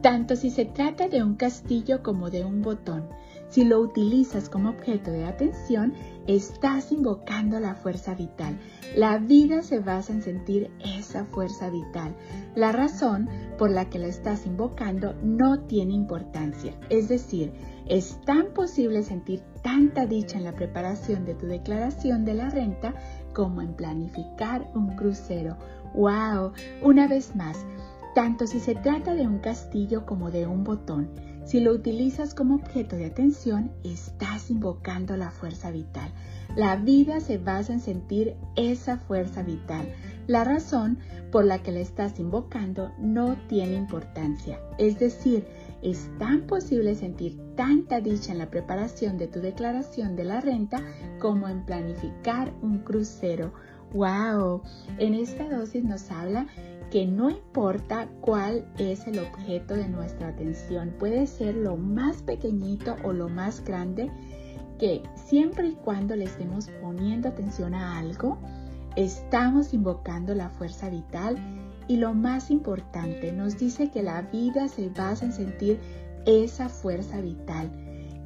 tanto si se trata de un castillo como de un botón. Si lo utilizas como objeto de atención, estás invocando la fuerza vital. La vida se basa en sentir esa fuerza vital. La razón por la que la estás invocando no tiene importancia. Es decir, es tan posible sentir tanta dicha en la preparación de tu declaración de la renta como en planificar un crucero. ¡Wow! Una vez más, tanto si se trata de un castillo como de un botón. Si lo utilizas como objeto de atención, estás invocando la fuerza vital. La vida se basa en sentir esa fuerza vital. La razón por la que la estás invocando no tiene importancia. Es decir, es tan posible sentir tanta dicha en la preparación de tu declaración de la renta como en planificar un crucero. ¡Wow! En esta dosis nos habla que no importa cuál es el objeto de nuestra atención, puede ser lo más pequeñito o lo más grande, que siempre y cuando le estemos poniendo atención a algo, estamos invocando la fuerza vital y lo más importante, nos dice que la vida se basa en sentir esa fuerza vital,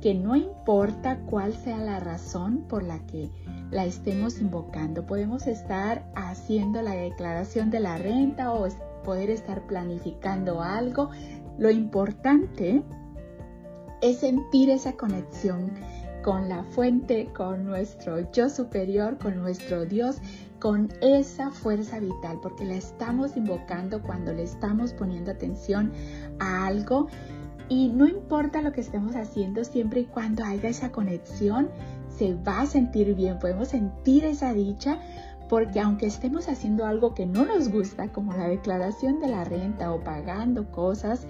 que no importa cuál sea la razón por la que la estemos invocando. Podemos estar haciendo la declaración de la renta o poder estar planificando algo. Lo importante es sentir esa conexión con la fuente, con nuestro yo superior, con nuestro Dios, con esa fuerza vital, porque la estamos invocando cuando le estamos poniendo atención a algo. Y no importa lo que estemos haciendo, siempre y cuando haya esa conexión, se va a sentir bien, podemos sentir esa dicha porque aunque estemos haciendo algo que no nos gusta, como la declaración de la renta o pagando cosas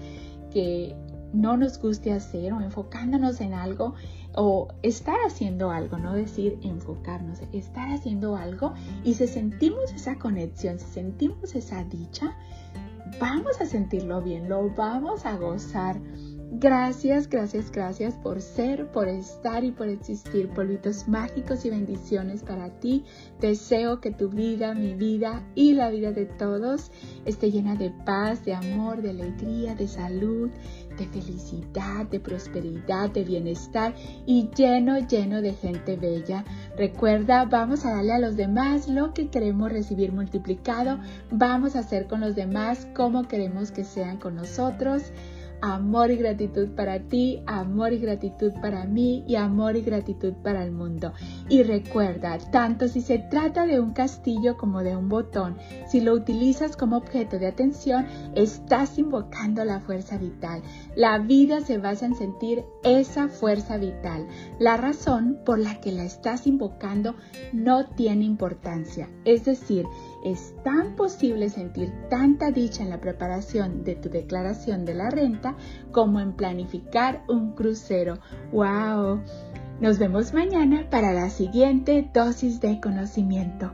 que no nos guste hacer o enfocándonos en algo o estar haciendo algo, no decir enfocarnos, estar haciendo algo y si sentimos esa conexión, si sentimos esa dicha, vamos a sentirlo bien, lo vamos a gozar Gracias, gracias, gracias por ser, por estar y por existir. Polvitos mágicos y bendiciones para ti. Deseo que tu vida, mi vida y la vida de todos esté llena de paz, de amor, de alegría, de salud, de felicidad, de prosperidad, de bienestar y lleno, lleno de gente bella. Recuerda, vamos a darle a los demás lo que queremos recibir multiplicado. Vamos a hacer con los demás como queremos que sean con nosotros amor y gratitud para ti, amor y gratitud para mí y amor y gratitud para el mundo. Y recuerda, tanto si se trata de un castillo como de un botón, si lo utilizas como objeto de atención, estás invocando la fuerza vital. La vida se basa en sentir esa fuerza vital. La razón por la que la estás invocando no tiene importancia. Es decir, es tan posible sentir tanta dicha en la preparación de tu declaración de la renta como en planificar un crucero. ¡Wow! Nos vemos mañana para la siguiente dosis de conocimiento.